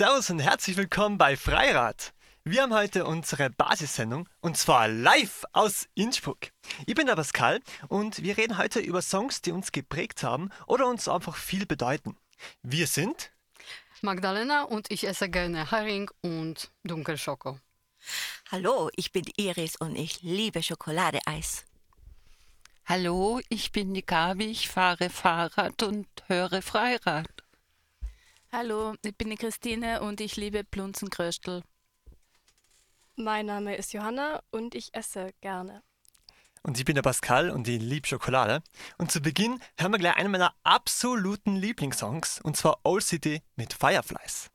Servus und herzlich willkommen bei Freirad. Wir haben heute unsere Basissendung und zwar live aus Innsbruck. Ich bin der Pascal und wir reden heute über Songs, die uns geprägt haben oder uns einfach viel bedeuten. Wir sind Magdalena und ich esse gerne Hering und Dunkelschoko. Hallo, ich bin Iris und ich liebe Schokoladeeis. Hallo, ich bin die Gabi, ich fahre Fahrrad und höre Freirad. Hallo, ich bin die Christine und ich liebe Plunzenkröstel. Mein Name ist Johanna und ich esse gerne. Und ich bin der Pascal und ich liebe Schokolade. Und zu Beginn hören wir gleich einen meiner absoluten Lieblingssongs und zwar Old City mit Fireflies.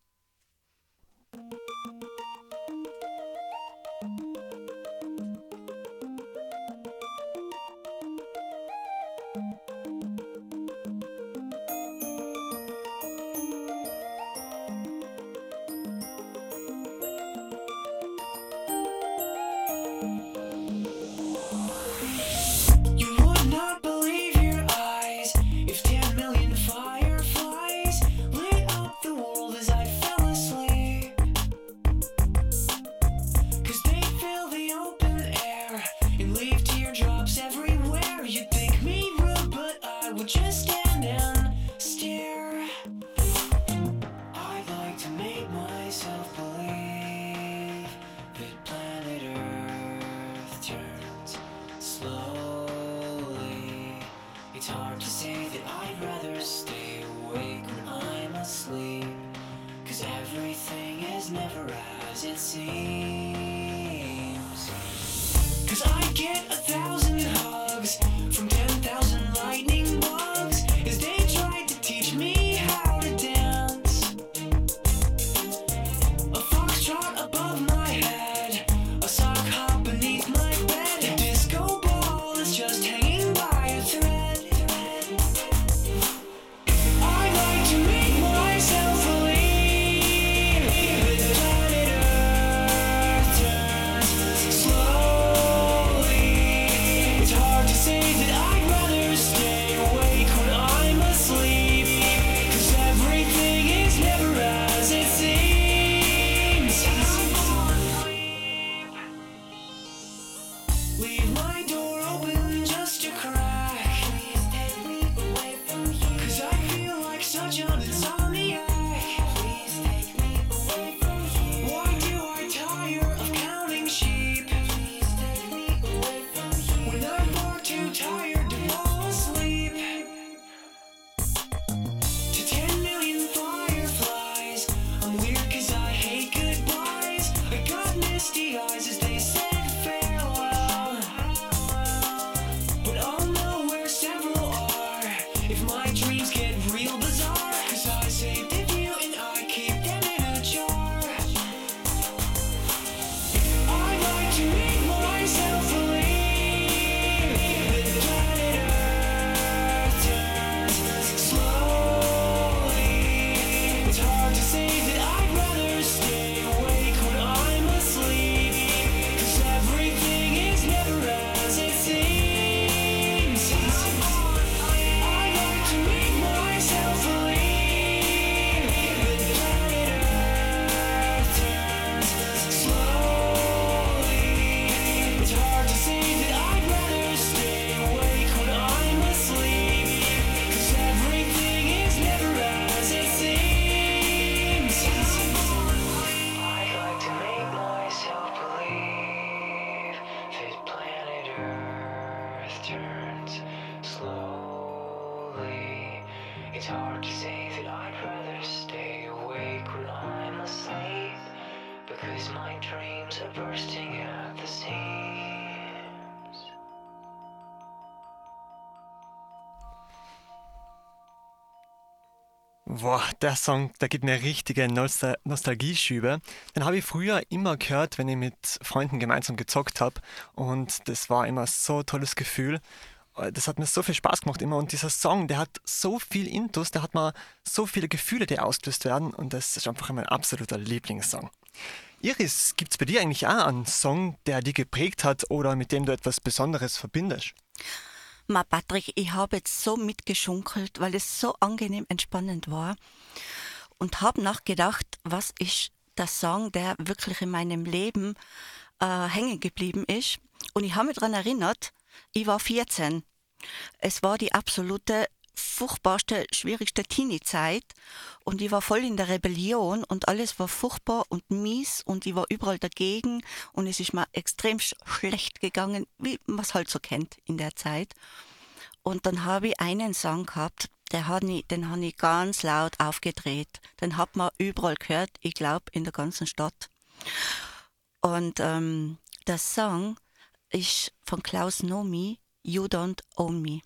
Get a thousand Boah, der Song, der gibt mir richtige Nostal Nostalgieschübe. Den habe ich früher immer gehört, wenn ich mit Freunden gemeinsam gezockt habe. Und das war immer so ein tolles Gefühl. Äh, Das hat mir so viel Spaß gemacht immer. Und dieser Song, der hat so viel Intus, der hat mal so viele Gefühle, die ausgelöst werden. Und das ist einfach mein absoluter Lieblingssong. Iris, gibt es bei dir eigentlich auch einen Song, der dich geprägt hat oder mit dem du etwas Besonderes verbindest? Ma Patrick, ich habe jetzt so mitgeschunkelt, weil es so angenehm entspannend war. und habe nachgedacht, was ist der Song, der wirklich in meinem Leben äh, hängen geblieben ist. Und ich habe mich daran erinnert, ich war 14. Es war die absolute furchtbarste, schwierigste Teenie-Zeit und ich war voll in der Rebellion und alles war furchtbar und mies und ich war überall dagegen und es ist mir extrem sch schlecht gegangen, wie man es halt so kennt in der Zeit. Und dann habe ich einen Song gehabt, der hat ich, den habe ich ganz laut aufgedreht. Den hat man überall gehört, ich glaube in der ganzen Stadt. Und ähm, der Song ist von Klaus Nomi, You Don't Own Me.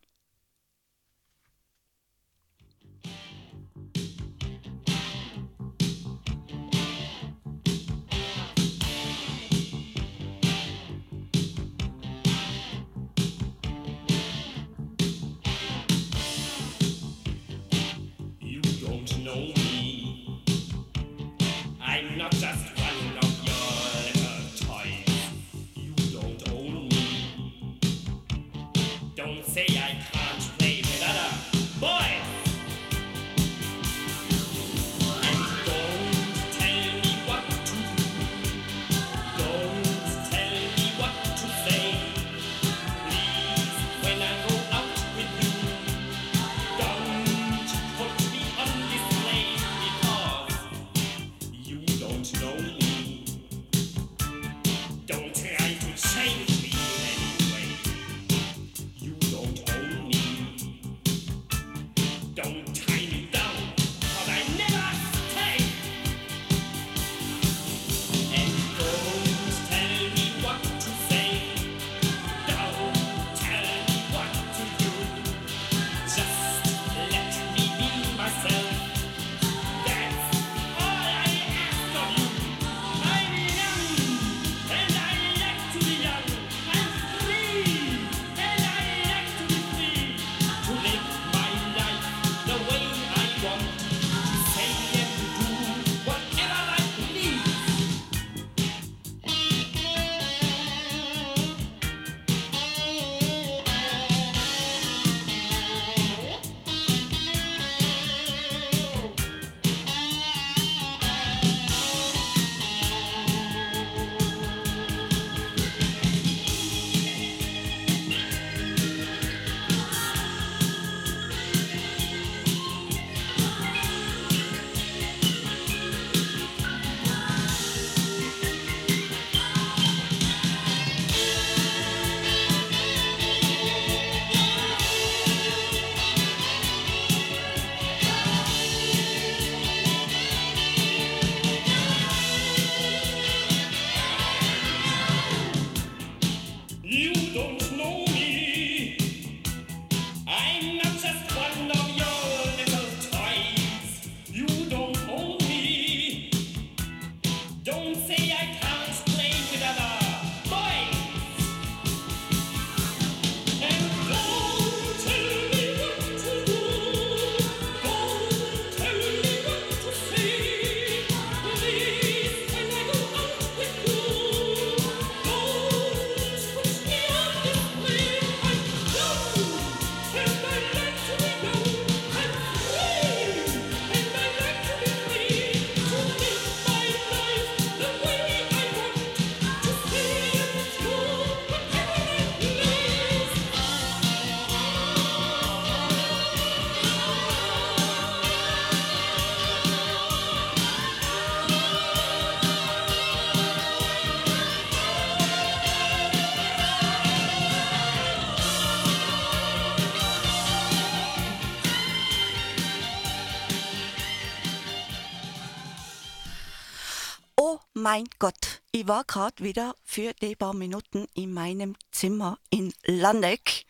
Mein Gott, ich war gerade wieder für die paar Minuten in meinem Zimmer in Landeck.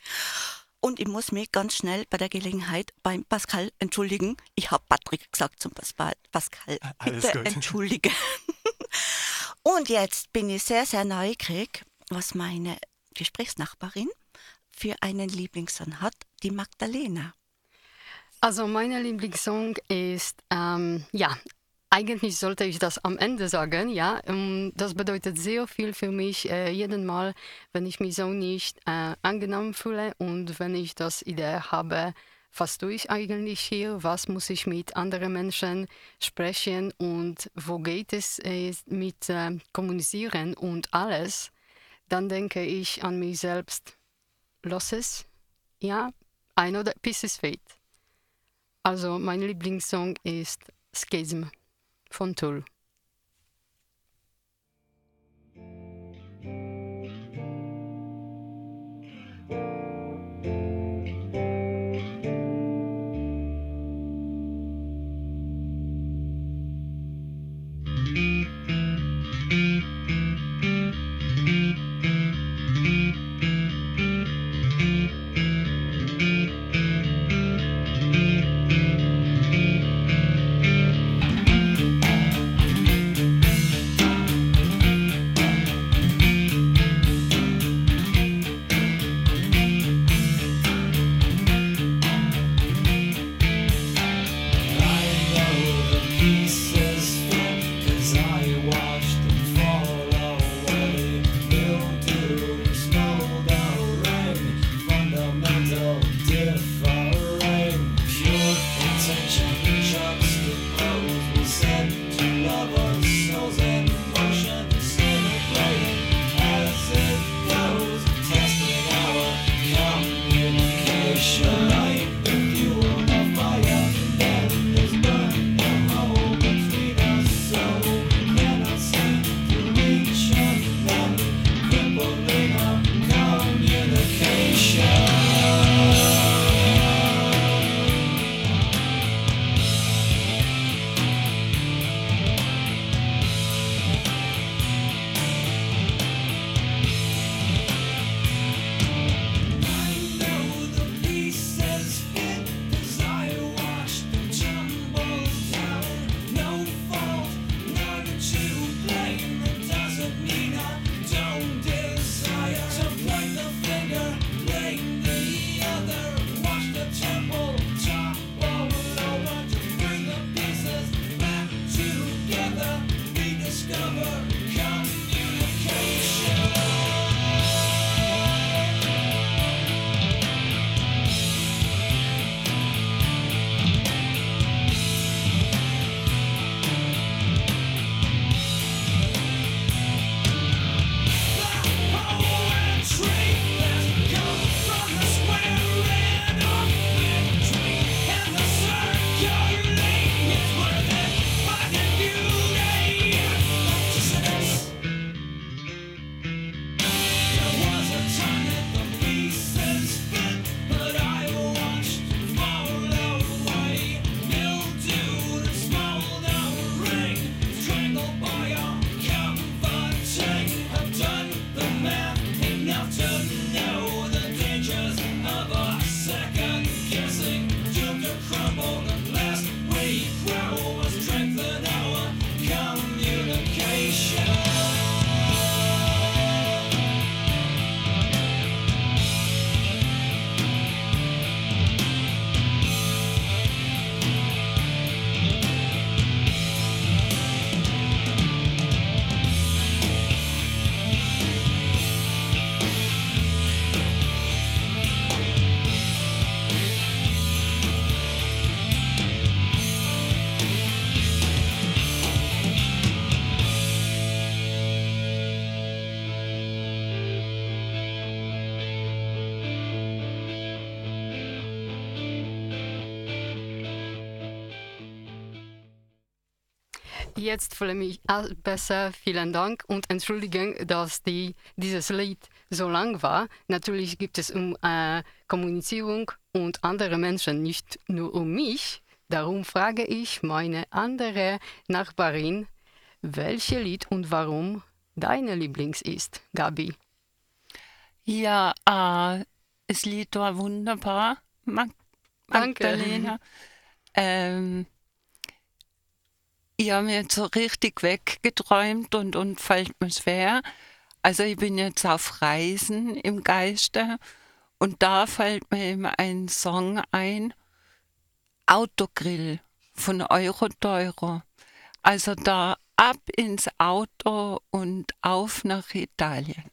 Und ich muss mich ganz schnell bei der Gelegenheit beim Pascal entschuldigen. Ich habe Patrick gesagt zum Pascal. Pascal, Alles bitte gut. entschuldige. Und jetzt bin ich sehr, sehr neugierig, was meine Gesprächsnachbarin für einen Lieblingssong hat, die Magdalena. Also meine Lieblingssong ist, ähm, ja, eigentlich sollte ich das am Ende sagen, ja. Ähm, das bedeutet sehr viel für mich, äh, jeden Mal, wenn ich mich so nicht äh, angenommen fühle und wenn ich das Idee habe, was tue ich eigentlich hier, was muss ich mit anderen Menschen sprechen und wo geht es äh, mit äh, kommunizieren und alles, dann denke ich an mich selbst, lass es, ja, that peace is fate. Also mein Lieblingssong ist Schism von Jetzt fühle ich mich besser. Vielen Dank und Entschuldigung, dass die, dieses Lied so lang war. Natürlich gibt es um äh, Kommunizierung und andere Menschen, nicht nur um mich. Darum frage ich meine andere Nachbarin, welche Lied und warum deine Lieblings ist, Gabi. Ja, äh, das Lied war wunderbar, Mag Danke. Magdalena. Ähm, ich habe jetzt so richtig weggeträumt und, und fällt mir schwer. Also ich bin jetzt auf Reisen im Geiste und da fällt mir immer ein Song ein, Autogrill von Euroteuro. Also da ab ins Auto und auf nach Italien.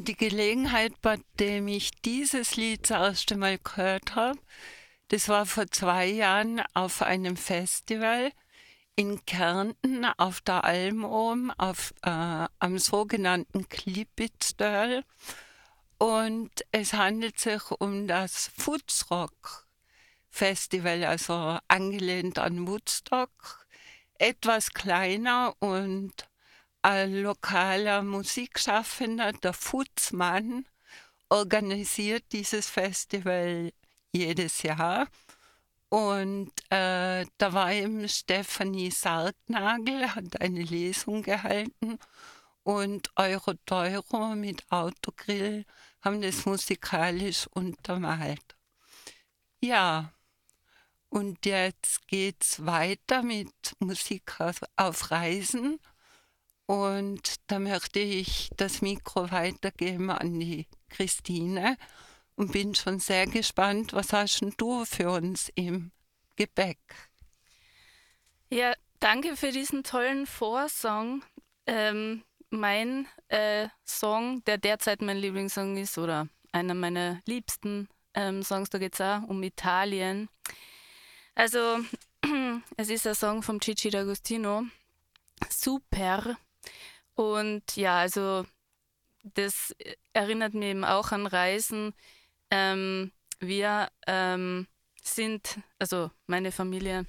Die Gelegenheit, bei dem ich dieses Lied das erste Mal gehört habe, das war vor zwei Jahren auf einem Festival in Kärnten auf der Alm oben, auf, äh, am sogenannten Klippitztal. Und es handelt sich um das Footsrock Festival, also angelehnt an Woodstock. Etwas kleiner und ein lokaler Musikschaffender, der Futzmann, organisiert dieses Festival jedes Jahr. Und äh, da war eben Stefanie Sargnagel, hat eine Lesung gehalten und Euro Teuro mit Autogrill haben das musikalisch untermalt. Ja, und jetzt geht's weiter mit Musik auf Reisen. Und da möchte ich das Mikro weitergeben an die Christine und bin schon sehr gespannt, was hast du für uns im Gepäck? Ja, danke für diesen tollen Vorsong. Ähm, mein äh, Song, der derzeit mein Lieblingssong ist oder einer meiner liebsten ähm, Songs, da geht es auch um Italien. Also, es ist ein Song vom Gigi D'Agostino. Super. Und ja, also das erinnert mich eben auch an Reisen. Ähm, wir ähm, sind, also meine Familie,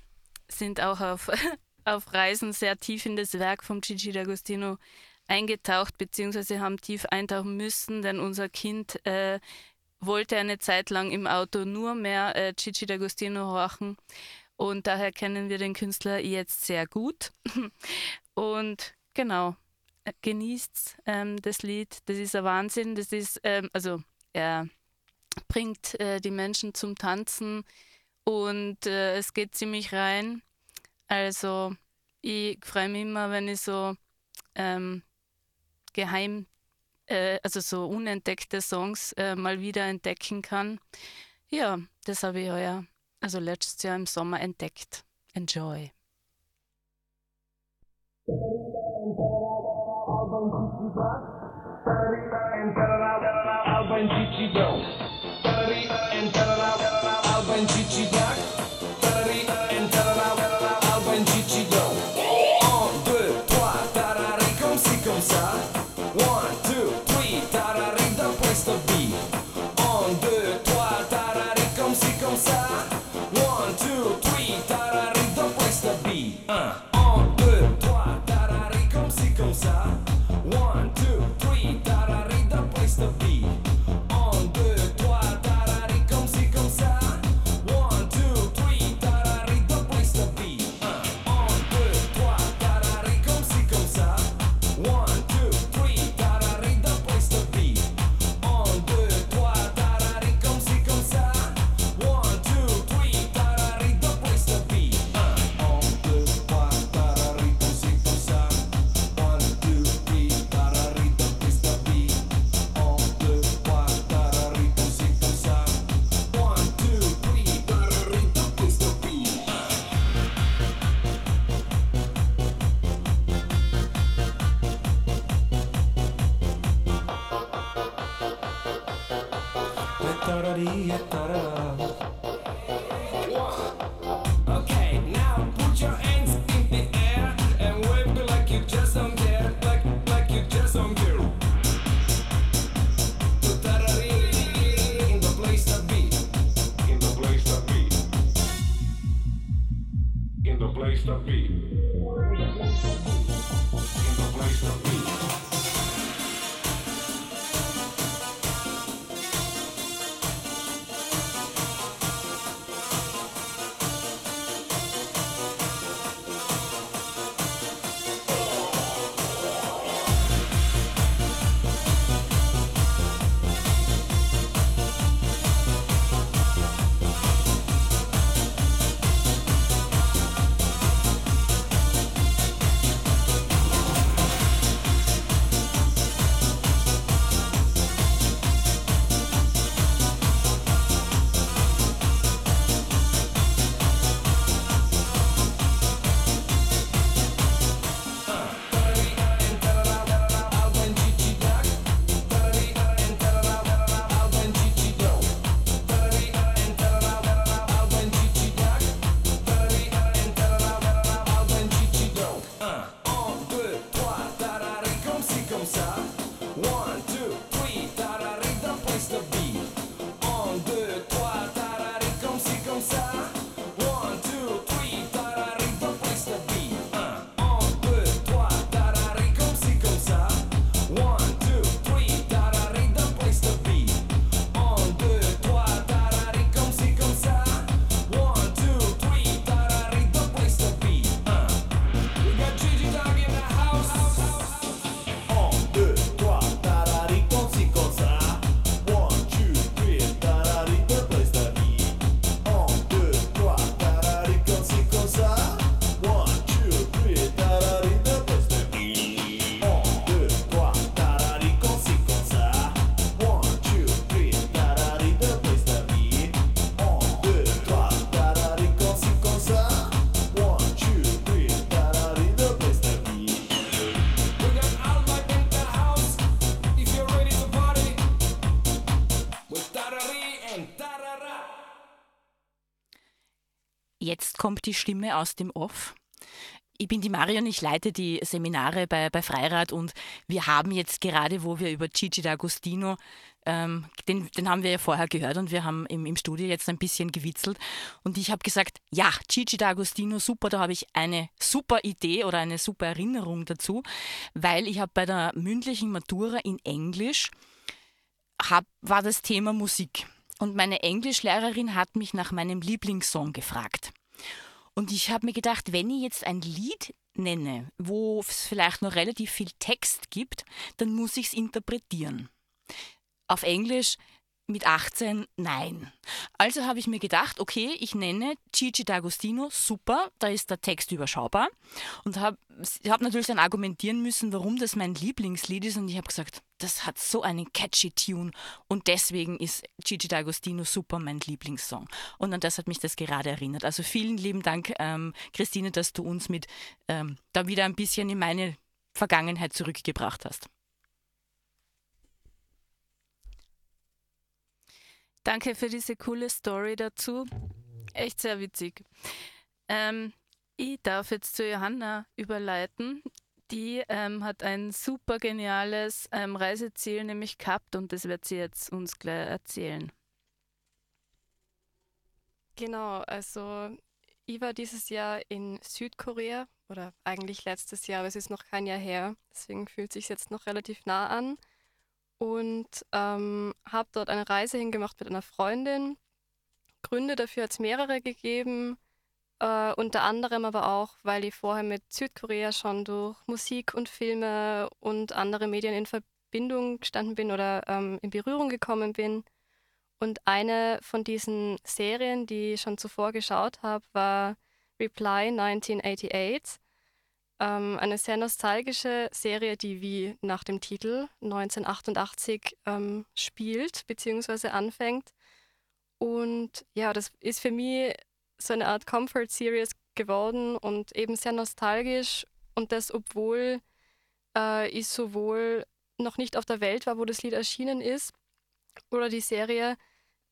sind auch auf, auf Reisen sehr tief in das Werk vom Gigi D'Agostino eingetaucht, beziehungsweise haben tief eintauchen müssen, denn unser Kind äh, wollte eine Zeit lang im Auto nur mehr äh, Gigi D'Agostino horchen. Und daher kennen wir den Künstler jetzt sehr gut. Und genau, äh, genießt ähm, das Lied. Das ist ein Wahnsinn. Das ist, ähm, also er bringt äh, die Menschen zum Tanzen und äh, es geht ziemlich rein. Also ich freue mich immer, wenn ich so ähm, geheim, äh, also so unentdeckte Songs äh, mal wieder entdecken kann. Ja, das habe ich heuer, also letztes Jahr im Sommer entdeckt. Enjoy. Saturday and Saturday, I'll bring Gigi Joe. Saturday and Saturday. Kommt die Stimme aus dem Off. Ich bin die Marion, ich leite die Seminare bei, bei Freirad und wir haben jetzt gerade, wo wir über Gigi D'Agostino, ähm, den, den haben wir ja vorher gehört und wir haben im, im Studio jetzt ein bisschen gewitzelt und ich habe gesagt, ja, Gigi D'Agostino, super, da habe ich eine super Idee oder eine super Erinnerung dazu, weil ich habe bei der mündlichen Matura in Englisch hab, war das Thema Musik. Und meine Englischlehrerin hat mich nach meinem Lieblingssong gefragt. Und ich habe mir gedacht, wenn ich jetzt ein Lied nenne, wo es vielleicht noch relativ viel Text gibt, dann muss ich es interpretieren. Auf Englisch mit 18 nein. Also habe ich mir gedacht, okay, ich nenne Gigi D'Agostino, super, da ist der Text überschaubar und habe hab natürlich dann argumentieren müssen, warum das mein Lieblingslied ist und ich habe gesagt, das hat so einen catchy Tune und deswegen ist Gigi D'Agostino super mein Lieblingssong. Und an das hat mich das gerade erinnert. Also vielen lieben Dank, ähm, Christine, dass du uns mit ähm, da wieder ein bisschen in meine Vergangenheit zurückgebracht hast. Danke für diese coole Story dazu. Echt sehr witzig. Ähm, ich darf jetzt zu Johanna überleiten. Die ähm, hat ein super geniales ähm, Reiseziel nämlich gehabt und das wird sie jetzt uns gleich erzählen. Genau, also ich war dieses Jahr in Südkorea oder eigentlich letztes Jahr, aber es ist noch kein Jahr her. Deswegen fühlt sich jetzt noch relativ nah an und ähm, habe dort eine Reise hingemacht mit einer Freundin. Gründe dafür hat es mehrere gegeben, äh, unter anderem aber auch, weil ich vorher mit Südkorea schon durch Musik und Filme und andere Medien in Verbindung gestanden bin oder ähm, in Berührung gekommen bin. Und eine von diesen Serien, die ich schon zuvor geschaut habe, war Reply 1988. Ähm, eine sehr nostalgische Serie, die wie nach dem Titel 1988 ähm, spielt bzw. anfängt. Und ja, das ist für mich so eine Art Comfort Series geworden und eben sehr nostalgisch. Und das, obwohl äh, ich sowohl noch nicht auf der Welt war, wo das Lied erschienen ist, oder die Serie,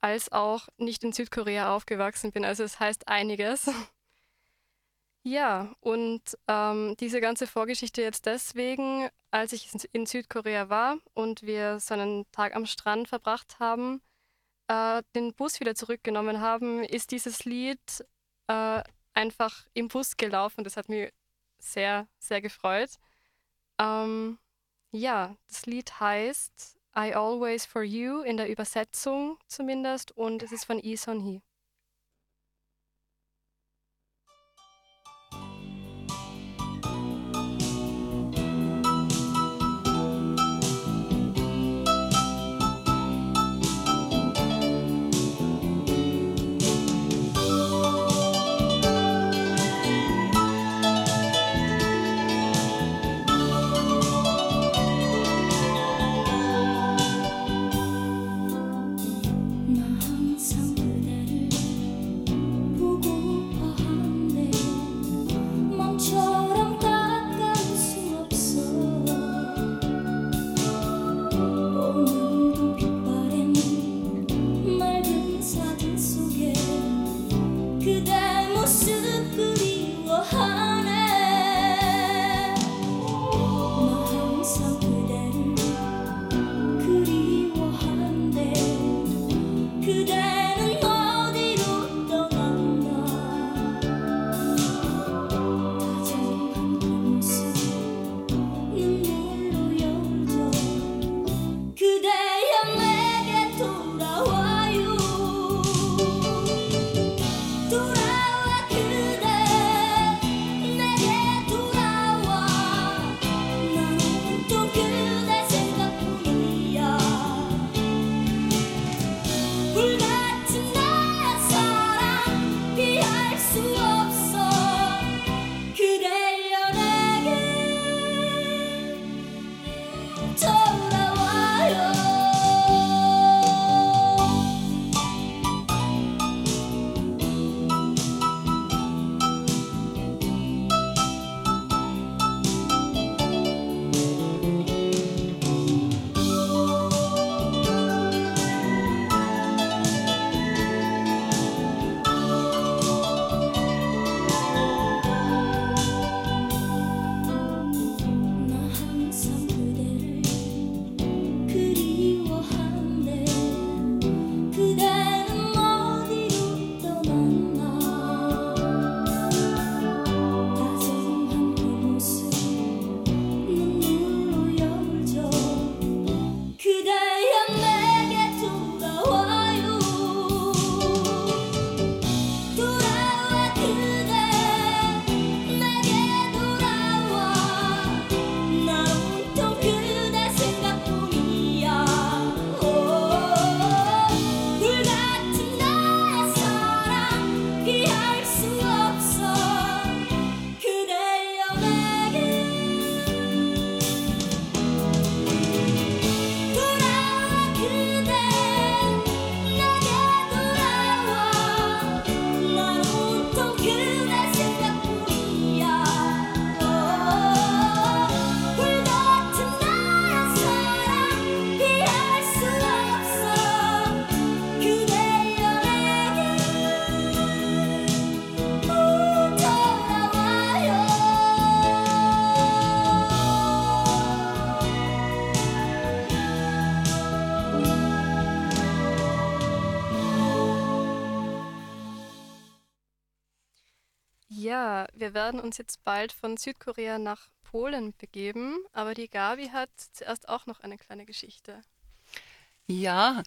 als auch nicht in Südkorea aufgewachsen bin. Also es heißt einiges. Ja, und ähm, diese ganze Vorgeschichte jetzt deswegen, als ich in Südkorea war und wir so einen Tag am Strand verbracht haben, äh, den Bus wieder zurückgenommen haben, ist dieses Lied äh, einfach im Bus gelaufen. Das hat mich sehr, sehr gefreut. Ähm, ja, das Lied heißt I Always For You in der Übersetzung zumindest und es ist von Lee Son Hee. Wir werden uns jetzt bald von Südkorea nach Polen begeben, aber die Gabi hat zuerst auch noch eine kleine Geschichte. Ja,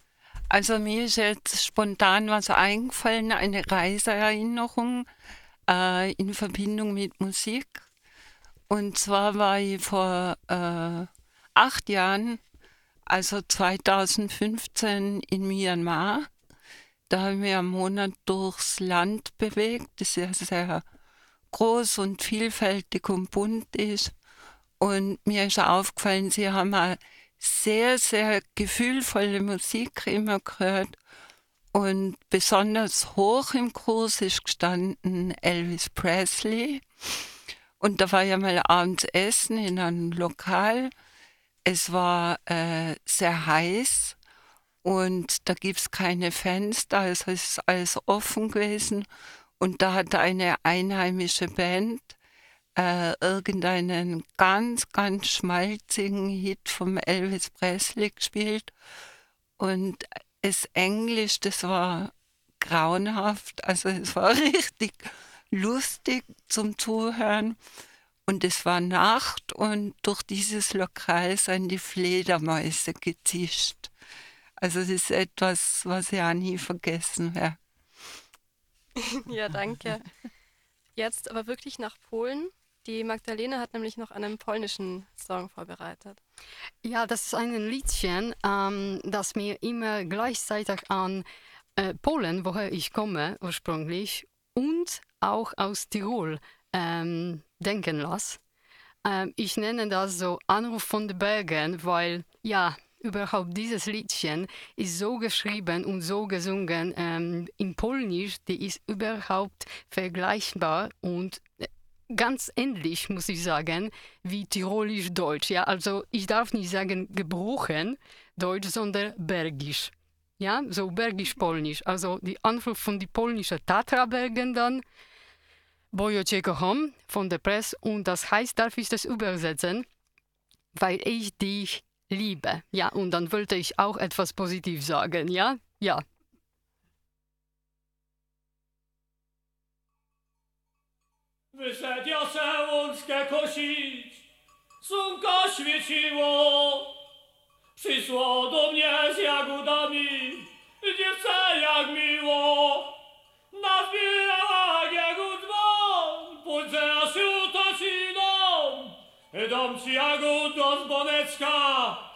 also mir ist jetzt spontan was eingefallen, eine Reiseerinnerung äh, in Verbindung mit Musik. Und zwar war ich vor äh, acht Jahren, also 2015 in Myanmar. Da haben wir einen Monat durchs Land bewegt, das ja sehr groß und vielfältig und bunt ist. Und mir ist aufgefallen, sie haben eine sehr, sehr gefühlvolle Musik immer gehört. Und besonders hoch im Kurs ist gestanden Elvis Presley. Und da war ja mal abends essen in einem Lokal. Es war äh, sehr heiß und da gibt es keine Fenster, also es ist alles offen gewesen. Und da hat eine einheimische Band äh, irgendeinen ganz, ganz schmalzigen Hit vom Elvis Presley gespielt. Und das Englisch, das war grauenhaft, also es war richtig lustig zum Zuhören. Und es war Nacht und durch dieses Lokal sind die Fledermäuse gezischt. Also das ist etwas, was ich auch nie vergessen werde. ja, danke. Jetzt aber wirklich nach Polen. Die Magdalena hat nämlich noch einen polnischen Song vorbereitet. Ja, das ist ein Liedchen, ähm, das mir immer gleichzeitig an äh, Polen, woher ich komme ursprünglich, und auch aus Tirol ähm, denken lässt. Ähm, ich nenne das so Anruf von den Bergen, weil ja, überhaupt dieses Liedchen ist so geschrieben und so gesungen ähm, in Polnisch, die ist überhaupt vergleichbar und äh, ganz ähnlich, muss ich sagen, wie Tirolisch Deutsch. Ja, also ich darf nicht sagen gebrochen Deutsch, sondern Bergisch. Ja, so Bergisch-Polnisch. Also die Anruf von die polnischen Tatra-Bergen dann, Bojo cię kocham, von der Presse. Und das heißt, darf ich das übersetzen, weil ich dich liebe. Ja, und dann wollte ich auch etwas positiv sagen, ja? Ja. Wyszedł se łączkę kosić, słonko świeciło, przysło do mnie z jagodami, dziewczę jak miło, nazbierała Edam si agudos bonecca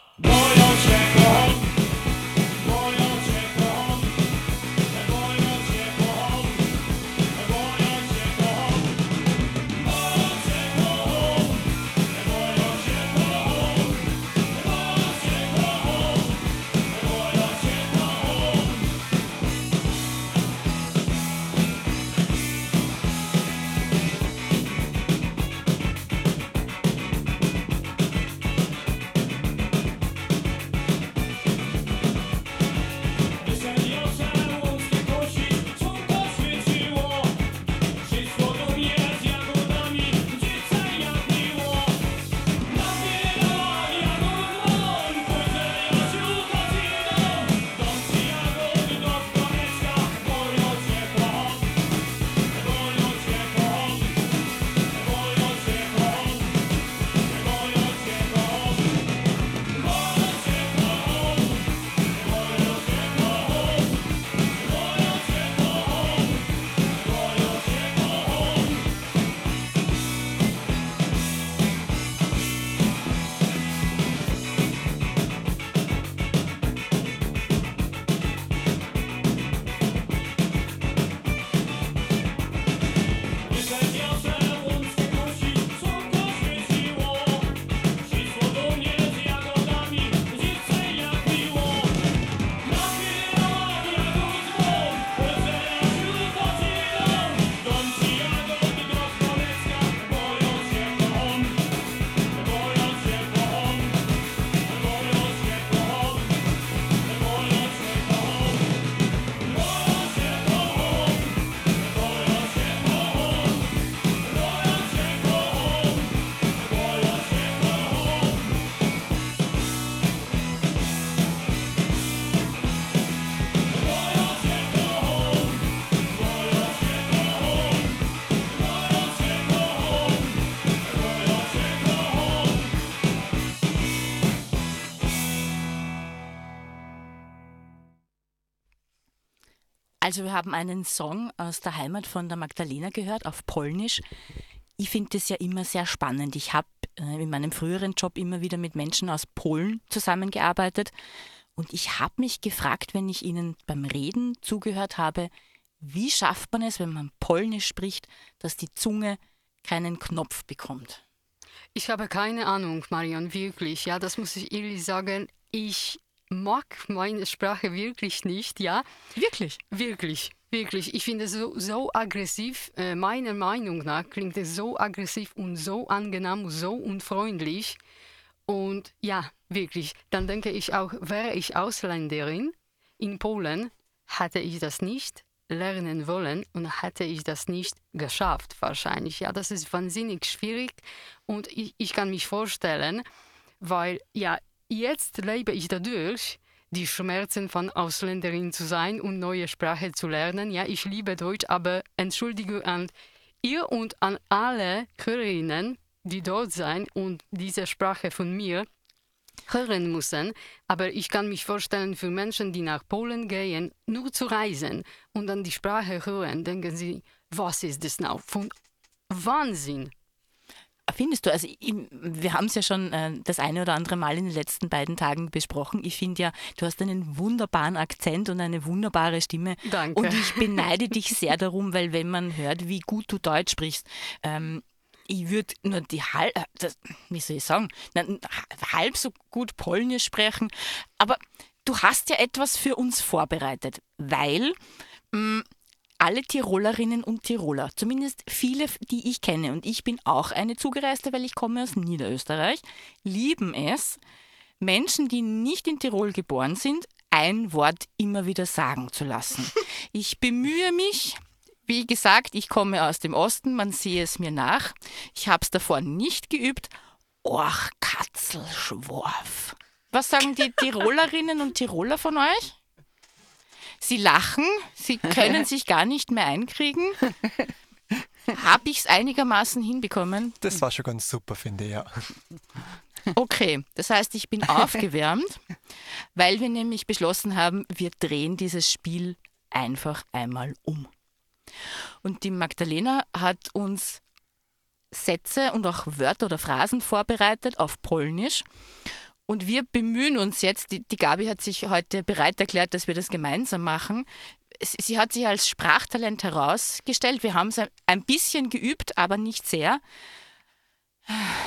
Also wir haben einen Song aus der Heimat von der Magdalena gehört, auf Polnisch. Ich finde das ja immer sehr spannend. Ich habe äh, in meinem früheren Job immer wieder mit Menschen aus Polen zusammengearbeitet. Und ich habe mich gefragt, wenn ich ihnen beim Reden zugehört habe, wie schafft man es, wenn man Polnisch spricht, dass die Zunge keinen Knopf bekommt? Ich habe keine Ahnung, Marion, wirklich. Ja, das muss ich ehrlich sagen. Ich mag meine Sprache wirklich nicht, ja. Wirklich? Wirklich, wirklich. Ich finde es so, so aggressiv. Äh, meiner Meinung nach klingt es so aggressiv und so angenehm, so unfreundlich. Und ja, wirklich. Dann denke ich auch, wäre ich Ausländerin in Polen, hätte ich das nicht lernen wollen und hätte ich das nicht geschafft wahrscheinlich. Ja, das ist wahnsinnig schwierig und ich, ich kann mich vorstellen, weil ja, jetzt lebe ich dadurch, die Schmerzen von Ausländerin zu sein und neue Sprache zu lernen. Ja, ich liebe Deutsch, aber Entschuldigung an ihr und an alle Hörerinnen, die dort sein und diese Sprache von mir hören müssen. Aber ich kann mich vorstellen, für Menschen, die nach Polen gehen, nur zu reisen und dann die Sprache hören, denken sie, was ist das now? Von Wahnsinn. Findest du, also ich, wir haben es ja schon äh, das eine oder andere Mal in den letzten beiden Tagen besprochen. Ich finde ja, du hast einen wunderbaren Akzent und eine wunderbare Stimme. Danke. Und ich beneide dich sehr darum, weil wenn man hört, wie gut du Deutsch sprichst, ähm, ich würde nur die halb, äh, das, wie soll ich sagen, halb so gut Polnisch sprechen. Aber du hast ja etwas für uns vorbereitet, weil mh, alle Tirolerinnen und Tiroler, zumindest viele, die ich kenne, und ich bin auch eine Zugereiste, weil ich komme aus Niederösterreich, lieben es, Menschen, die nicht in Tirol geboren sind, ein Wort immer wieder sagen zu lassen. Ich bemühe mich, wie gesagt, ich komme aus dem Osten, man sehe es mir nach. Ich habe es davor nicht geübt. Och, Katzelschworf. Was sagen die Tirolerinnen und Tiroler von euch? Sie lachen, sie können sich gar nicht mehr einkriegen. Habe ich es einigermaßen hinbekommen? Das war schon ganz super, finde ich, ja. Okay, das heißt, ich bin aufgewärmt, weil wir nämlich beschlossen haben, wir drehen dieses Spiel einfach einmal um. Und die Magdalena hat uns Sätze und auch Wörter oder Phrasen vorbereitet auf Polnisch. Und wir bemühen uns jetzt, die, die Gabi hat sich heute bereit erklärt, dass wir das gemeinsam machen. Sie, hat sich als Sprachtalent herausgestellt. Wir haben es ein bisschen geübt, aber nicht sehr.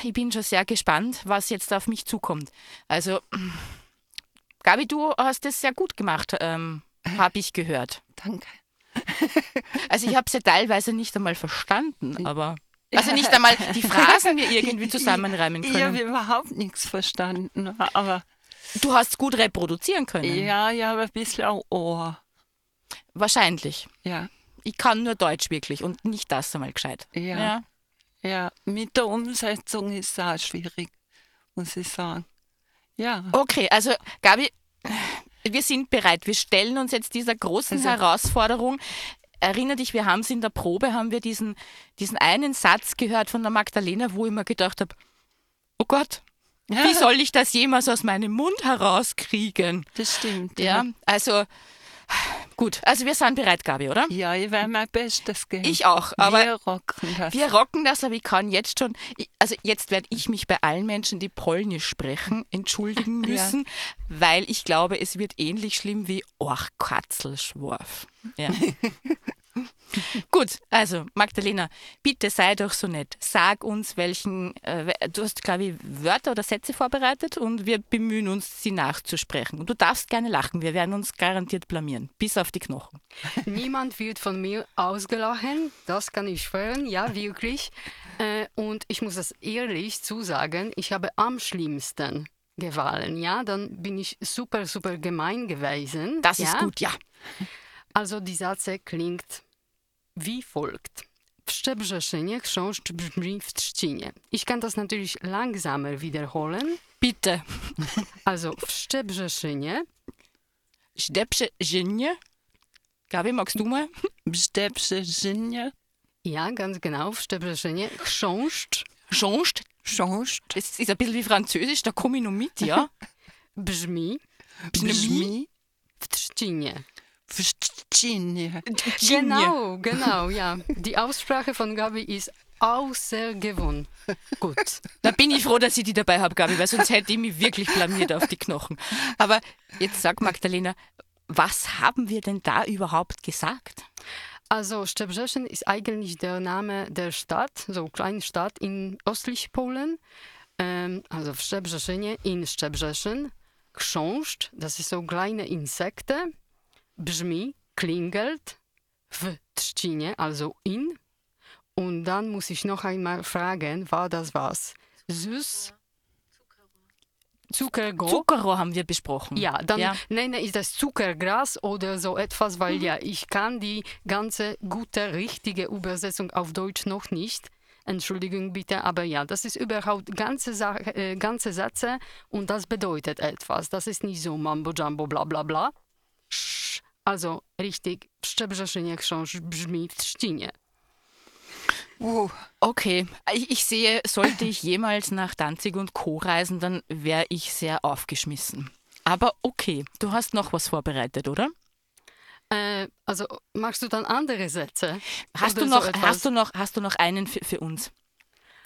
Ich bin schon sehr gespannt, was jetzt auf mich zukommt. Also, Gabi, du hast es sehr gut gemacht, ähm, habe ich gehört. Danke. Also ich habe es ja teilweise nicht einmal verstanden, aber also nicht einmal die Phrasen mir irgendwie zusammenreimen Ich können. habe überhaupt nichts verstanden, aber Du hast gut reproduzieren können. ja, ich habe ein bisschen ein Ohr. Wahrscheinlich. Ja, Ich kann nur Deutsch wirklich und nicht das einmal gescheit. Ja. ja. Mit der Umsetzung ist es auch schwierig, muss ich sagen. Ja, Okay, also Gabi, wir sind bereit. Wir stellen uns jetzt dieser großen Also- Herausforderung. Erinner dich, wir haben es in der Probe, haben wir diesen, diesen einen Satz gehört von der Magdalena, wo ich mir gedacht habe, oh Gott, wie soll ich das jemals aus meinem Mund herauskriegen? das stimmt. Ja, also gut, also wir sind bereit, Gabi, oder? Ja, ich werde mein Bestes geben. Ich auch, aber Wir rocken das. wir rocken das, aber ich kann jetzt schon, also jetzt werde ich mich bei allen Menschen, die Polnisch sprechen, entschuldigen Ja. müssen, weil ich glaube, es wird ähnlich schlimm wie Och, Katzelschworf. Ja. Gut, also Magdalena, bitte sei doch so nett. Sag uns, welchen, äh, du hast, glaube ich, Wörter oder Sätze vorbereitet und wir bemühen uns, sie nachzusprechen. Und du darfst gerne lachen, wir werden uns garantiert blamieren, bis auf die Knochen. Niemand wird von mir ausgelachen, das kann ich schwören, ja, wirklich. Äh, und ich muss das ehrlich zusagen, ich habe am schlimmsten gewahlen, ja, dann bin ich super, super gemein gewesen. Das ja? ist gut, ja. Also die Satze klingt wie folgt. W Szczebrzeszynie chrząszcz brzmi w trzcinie. Ich kann das natürlich langsamer wiederholen. Bitte. Also w Szczebrzeszynie Zinje. Gabi, magst du mal? Ja, ganz genau. W Szczebrzeszynie chrząszcz Changed. Changed. Das ist ein bisschen wie Französisch, da komme ich noch mit, ja. brzmi Brzmi. w trzcinie. Genie. Genau, genau, ja. Die Aussprache von Gabi ist außergewohnt. Gut. Da bin ich froh, dass ich die dabei habe, Gabi, weil sonst hätte ich mich wirklich blamiert auf die Knochen. Aber jetzt sag Magdalena, was haben wir denn da überhaupt gesagt? Also Szczebrzeszyn ist eigentlich der Name der Stadt, so kleine Stadt in östlich Polen. Ähm, also w Szczebrzeszynie, in Szczebrzeszyn. Chrząszcz, das ist so kleine Insekte. Brzmi, klingelt. W Trzcinie, also in. Und dann muss ich noch einmal fragen, war das was? Süß? Zuckerrohr? Zuckerrohr haben wir besprochen. Ja, dann Ja. nenne ich das Zuckergras oder so etwas, weil ja, ich kann die ganze gute, richtige Übersetzung auf Deutsch noch nicht. Entschuldigung bitte, aber ja, das ist überhaupt ganze, Sa äh, ganze Sätze und das bedeutet etwas. Das ist nicht so Mambo Jumbo bla bla bla. Also richtig, Szczebrzeszynie książ brzmi w Trzcinie. Uh, Okay, ich, ich sehe, sollte ich jemals nach Danzig und Co. reisen, dann wäre ich sehr aufgeschmissen. Aber okay, du hast noch was vorbereitet, oder? Äh, also machst du dann andere Sätze? Hast, du so noch, etwas? hast, du noch, hast du noch einen für, für uns?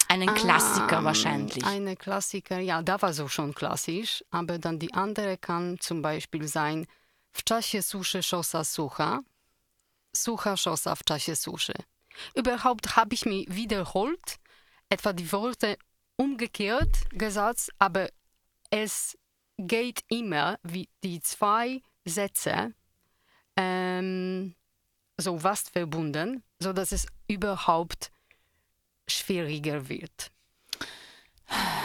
Einen Klassiker Ah, wahrscheinlich. Eine Klassiker, ja, da war so schon klassisch, aber dann die andere kann zum Beispiel sein w czasie suszy szosa sucha, sucha szosa w czasie suszy. Überhaupt habe ich mich wiederholt, etwa die Worte umgekehrt gesagt, aber es geht immer wie die zwei Sätze ähm, so fast verbunden, sodass es überhaupt schwieriger wird.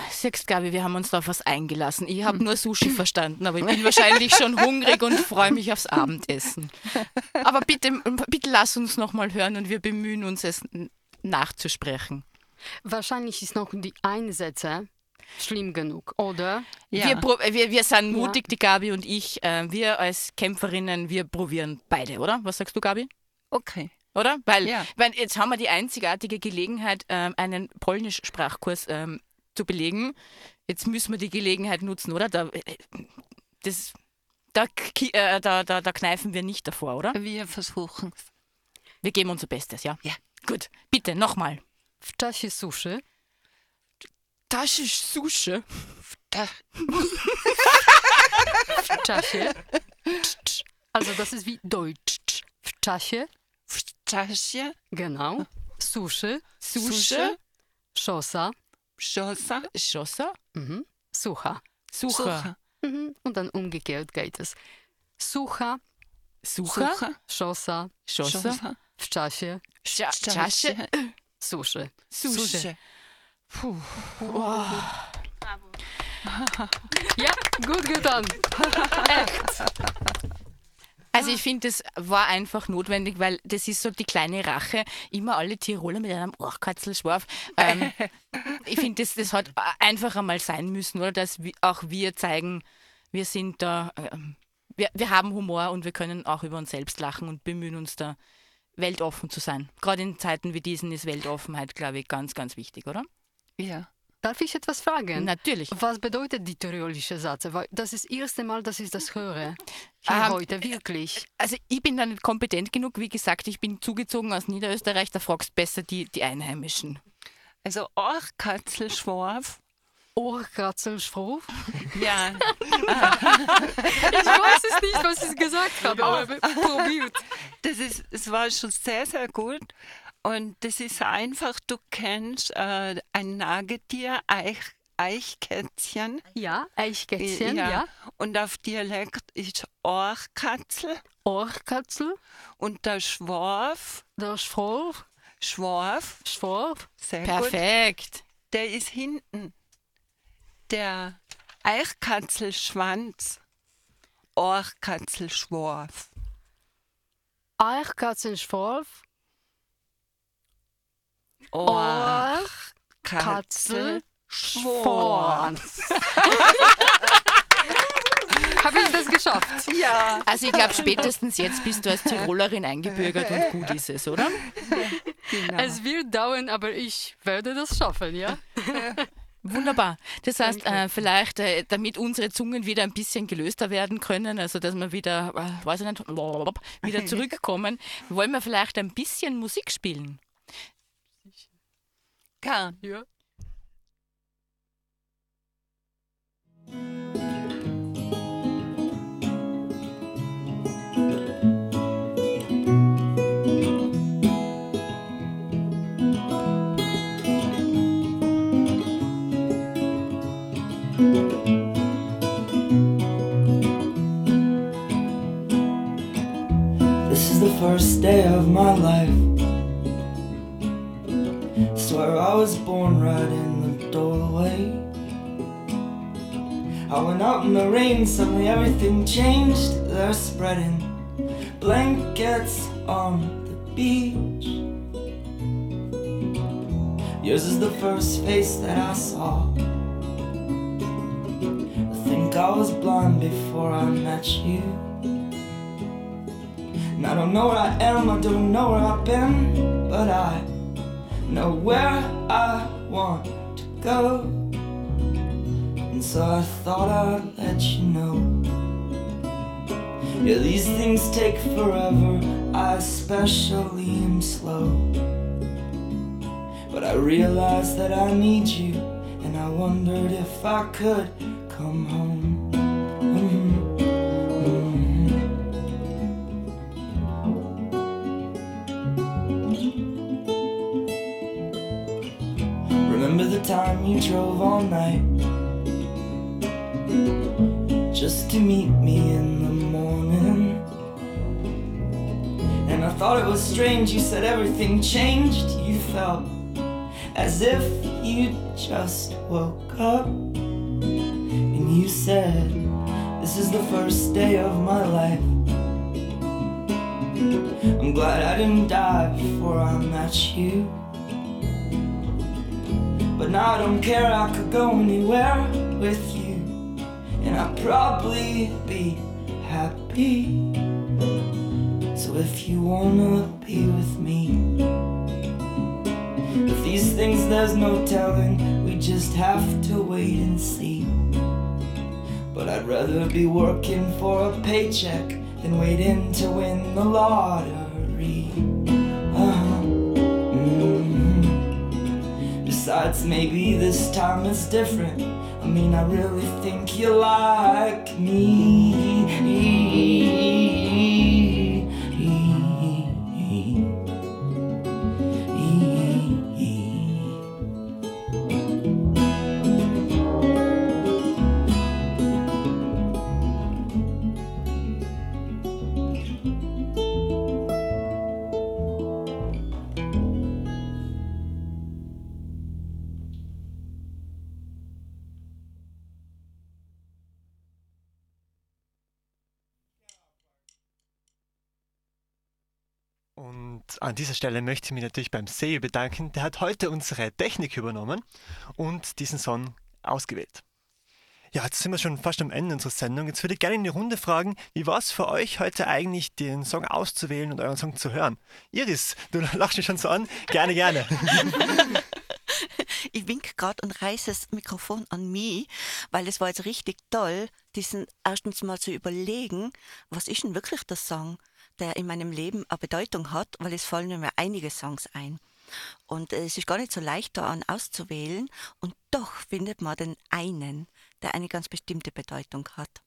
Siehst, Gabi, wir haben uns da auf was eingelassen. Ich habe nur Sushi verstanden, aber ich bin wahrscheinlich schon hungrig und freue mich aufs Abendessen. Aber bitte, bitte lass uns noch mal hören und wir bemühen uns, es nachzusprechen. Wahrscheinlich ist noch die Einsätze schlimm genug, oder? ja. Wir, wir, wir sind mutig, die Gabi und ich. Äh, wir als Kämpferinnen, wir probieren beide, oder? Was sagst du, Gabi? okay. Oder? Weil, Ja. weil jetzt haben wir die einzigartige Gelegenheit, ähm, einen Polnisch-Sprachkurs ähm, zu belegen. Jetzt müssen wir die Gelegenheit nutzen, oder? Da, äh, das, da, äh, da, da, da kneifen wir nicht davor, oder? Wir versuchen es. Wir geben unser Bestes, ja? Ja. Gut, bitte, nochmal. W czasie suszy Das ist Sushi. Da, w czasie. Also das ist wie Deutsch. W czasie, w czasie genau. Suszy, Sushi. szosa, Szosa, Schossa. mhm. sucha. Sucha. Sucha, Mhm. Und dann umgekehrt geht es. Sucha, Sucha. Sucha, szosa, Schossa. Szosa, w czasie, Chasche. Czasie, suszy. Sushi. Sushi. Ja, gut getan. Echt. Also ich finde, das war einfach notwendig, weil das ist so die kleine Rache. Immer alle Tiroler mit einem Ohrkatzelschwarf. Ähm, ich finde, das, das hat einfach einmal sein müssen, oder? Dass auch wir zeigen, wir sind da, ähm, wir, wir haben Humor und wir können auch über uns selbst lachen und bemühen uns da, weltoffen zu sein. Gerade in Zeiten wie diesen ist Weltoffenheit, glaube ich, ganz, ganz wichtig, oder? Ja. Darf ich etwas fragen? Natürlich. Was bedeutet die tirolische Sätze? Weil das ist das erste Mal, dass ich das höre. Hier Ähm, heute, wirklich. Also ich bin da nicht kompetent genug. Wie gesagt, ich bin zugezogen aus Niederösterreich, da fragst besser die, die Einheimischen. Also Ohrkatzelschwarf. Ohrkratzelschroff. Ja, Ich weiß es nicht, was ich gesagt habe, aber probiert. das ist, es war schon sehr, sehr gut. Und das ist einfach, du kennst äh, ein Nagetier, Eich, Eichkätzchen. Ja, Eichkätzchen, ja. Und auf Dialekt ist Ohrkatzel Ohrkatzel, und der Schwarf, der Schroff, Schwarf, Schroff. sehr gut, Perfekt. der ist hinten. Der Eichkatzelschwanz, Ohrkatzelschwarf. Eichkatzelschroff, Ohrkatzelschwarf. Schwanz. Habe ich das geschafft? Ja. Also ich glaube, spätestens jetzt bist du als Tirolerin eingebürgert und gut ist es, oder? Genau. Es wird dauern, aber ich werde das schaffen, ja? Wunderbar. Das heißt, äh, vielleicht, äh, damit unsere Zungen wieder ein bisschen gelöster werden können, also dass wir wieder, äh, weiß ich nicht, wieder zurückkommen, wollen wir vielleicht ein bisschen Musik spielen. Gern. Ja. This is the first day of my life. Swear I was born right in the doorway. I went out in the rain, suddenly everything changed. They're spreading blankets on the beach. Yours is the first face that I saw. I think I was blind before I met you. And I don't know where I am, I don't know where I've been, but I know where I want to go. And so I thought I'd let you know. Yeah, these things take forever, I especially am slow. But I realized that I need you, and I wondered if I could come home. Time you drove all night just to meet me in the morning? And I thought it was strange, you said everything changed. You felt as if you just woke up. And you said, This is the first day of my life. I'm glad I didn't die before I met you. But now I don't care, I could go anywhere with you. And I'd probably be happy. So if you wanna be with me, with these things there's no telling, we just have to wait and see. But I'd rather be working for a paycheck than waiting to win the lottery. Besides, maybe this time is different. I mean, I really think you like me. An dieser Stelle möchte ich mich natürlich beim Seo bedanken. Der hat heute unsere Technik übernommen und diesen Song ausgewählt. Ja, jetzt sind wir schon fast am Ende unserer Sendung. Jetzt würde ich gerne in die Runde fragen, wie war es für euch heute eigentlich, den Song auszuwählen und euren Song zu hören? Iris, du lachst mich schon so an. Gerne, gerne. Ich wink gerade und reiße das Mikrofon an mich, weil es war jetzt richtig toll, diesen erstens mal zu überlegen, was ist denn wirklich der Song, der in meinem Leben eine Bedeutung hat, weil es fallen mir einige Songs ein. Und es ist gar nicht so leicht, da einen auszuwählen. Und doch findet man den einen, der eine ganz bestimmte Bedeutung hat.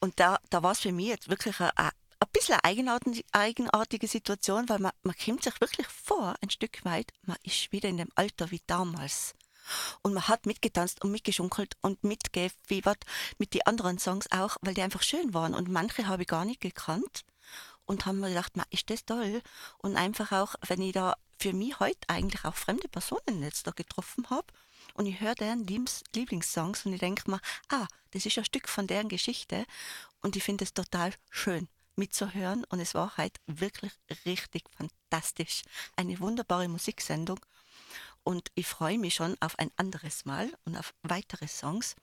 Und da, da war es für mich jetzt wirklich eine ein bisschen eine eigenartige, eigenartige Situation, weil man, man kommt sich wirklich vor, ein Stück weit, man ist wieder in dem Alter wie damals. Und man hat mitgetanzt und mitgeschunkelt und mitgefiebert mit den anderen Songs auch, weil die einfach schön waren. Und manche habe ich gar nicht gekannt und haben mir gedacht, ist das toll. Und einfach auch, wenn ich da für mich heute eigentlich auch fremde Personen jetzt da getroffen habe und ich höre deren Liebs Lieblingssongs und ich denke mir, ah, das ist ein Stück von deren Geschichte und ich finde es total schön mitzuhören und es war heute wirklich richtig fantastisch. Eine wunderbare Musiksendung und ich freue mich schon auf ein anderes Mal und auf weitere Songs.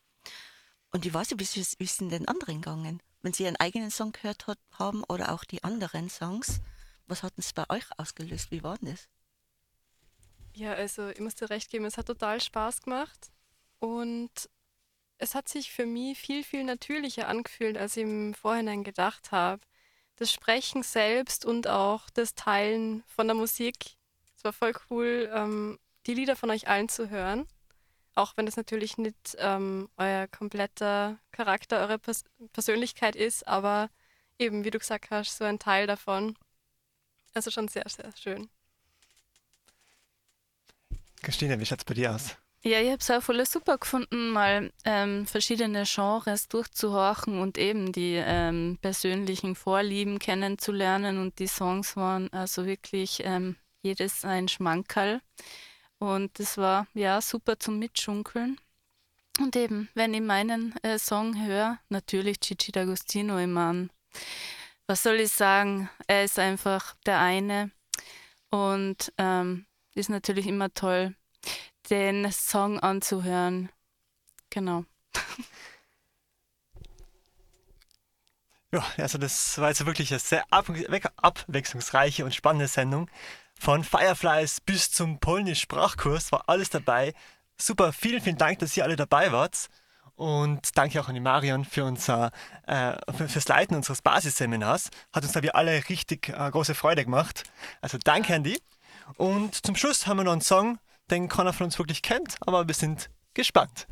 Und ich weiß nicht, wie ist denn den anderen gegangen? Wenn Sie Ihren eigenen Song gehört hat, haben oder auch die anderen Songs, was hat es bei euch ausgelöst? Wie war denn das? Ja, also ich muss dir recht geben, es hat total Spaß gemacht. Und es hat sich für mich viel, viel natürlicher angefühlt, als ich im Vorhinein gedacht habe. Das Sprechen selbst und auch das Teilen von der Musik. Es war voll cool, ähm, die Lieder von euch allen zu hören. Auch wenn das natürlich nicht ähm, euer kompletter Charakter, eure Pers Persönlichkeit ist, aber eben, wie du gesagt hast, so ein Teil davon. Also schon sehr, sehr schön. Christine, wie schaut es bei dir aus? Ja, ich habe es auch voll super gefunden, mal ähm, verschiedene Genres durchzuhorchen und eben die ähm, persönlichen Vorlieben kennenzulernen. Und die Songs waren also wirklich ähm, jedes ein Schmankerl. Und das war ja super zum Mitschunkeln. Und eben, wenn ich meinen äh, Song höre, natürlich Gigi D'Agostino im Mann. Was soll ich sagen? Er ist einfach der eine. Und ähm, ist natürlich immer toll, den Song anzuhören. Genau. Ja, also das war jetzt wirklich eine sehr ab abwechslungsreiche und spannende Sendung. Von Fireflies bis zum Polnisch-Sprachkurs war alles dabei. Super, vielen, vielen Dank, dass ihr alle dabei wart. Und danke auch an die Marion für unser, äh, für, fürs Leiten unseres Basisseminars. Hat uns da wir alle richtig äh, große Freude gemacht. Also danke an die. Und zum Schluss haben wir noch einen Song, den keiner von uns wirklich kennt, aber wir sind gespannt.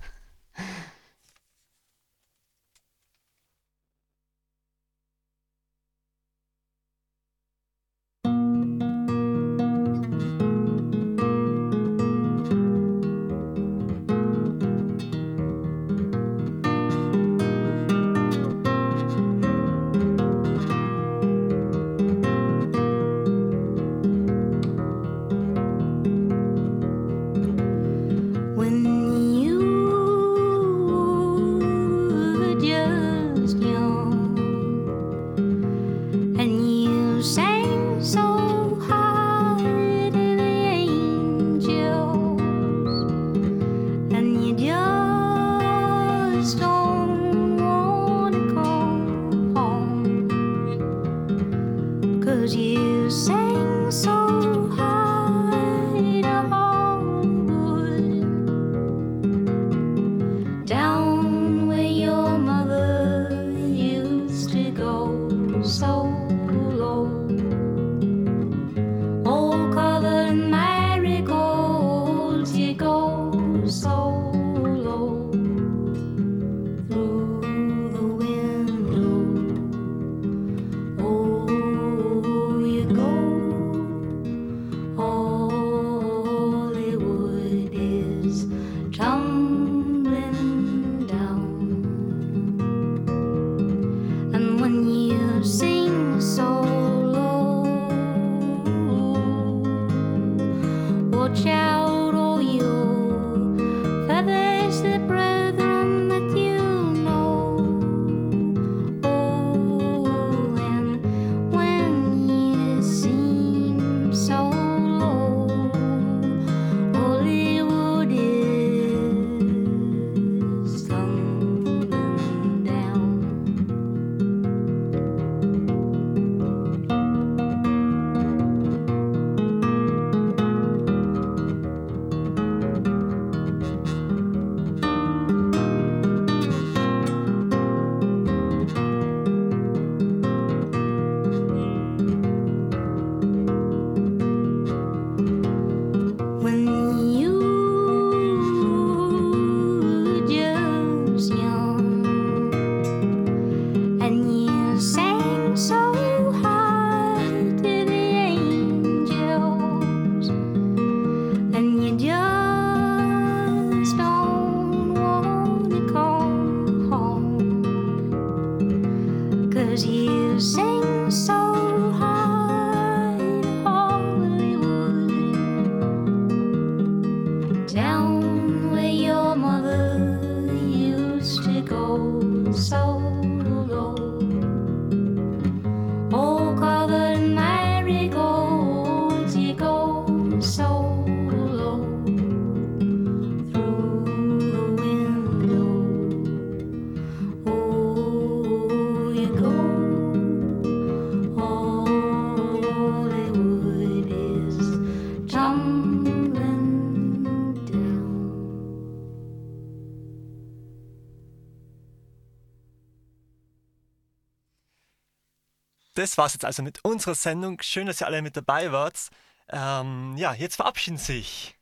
Das war's jetzt also mit unserer Sendung. Schön, dass ihr alle mit dabei wart. Ähm, ja, jetzt verabschieden sich.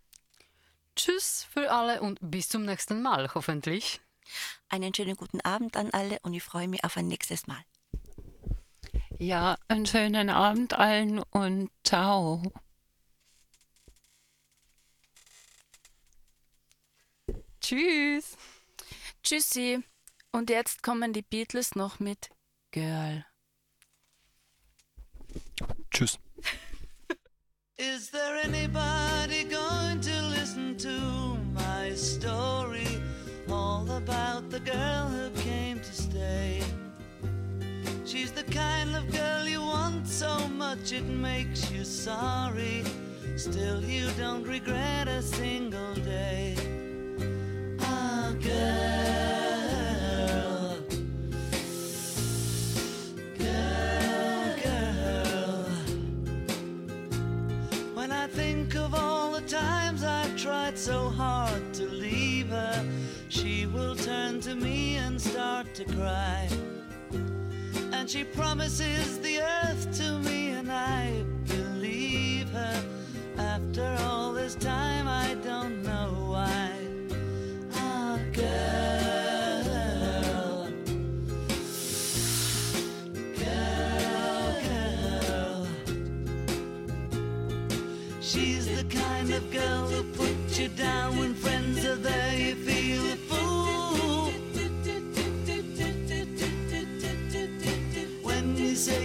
Tschüss für alle und bis zum nächsten Mal, hoffentlich. Einen schönen guten Abend an alle und ich freue mich auf ein nächstes Mal. Ja, einen schönen Abend allen und ciao. Tschüss. Tschüssi. Und jetzt kommen die Beatles noch mit Girl. Tschüss. Is there anybody going to listen to my story? All about the girl who came to stay. She's the kind of girl you want so much it makes you sorry. Still, you don't regret a single day. Ah, girl. Times I've tried so hard to leave her, she will turn to me and start to cry. And she promises the earth to me, and I believe her. After all this time, I don't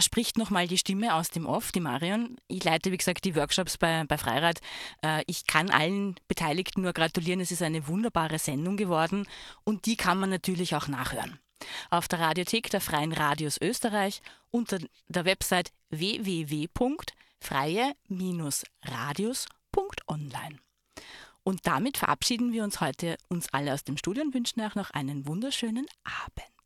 Spricht nochmal die Stimme aus dem Off, die Marion. Ich leite, wie gesagt, die Workshops bei, bei Freirad. Äh, ich kann allen Beteiligten nur gratulieren. Es ist eine wunderbare Sendung geworden und die kann man natürlich auch nachhören. Auf der Radiothek der Freien Radios Österreich unter der Website www.freie-radios.online. Und damit verabschieden wir uns heute uns alle aus dem Studio und wünschen euch noch einen wunderschönen Abend.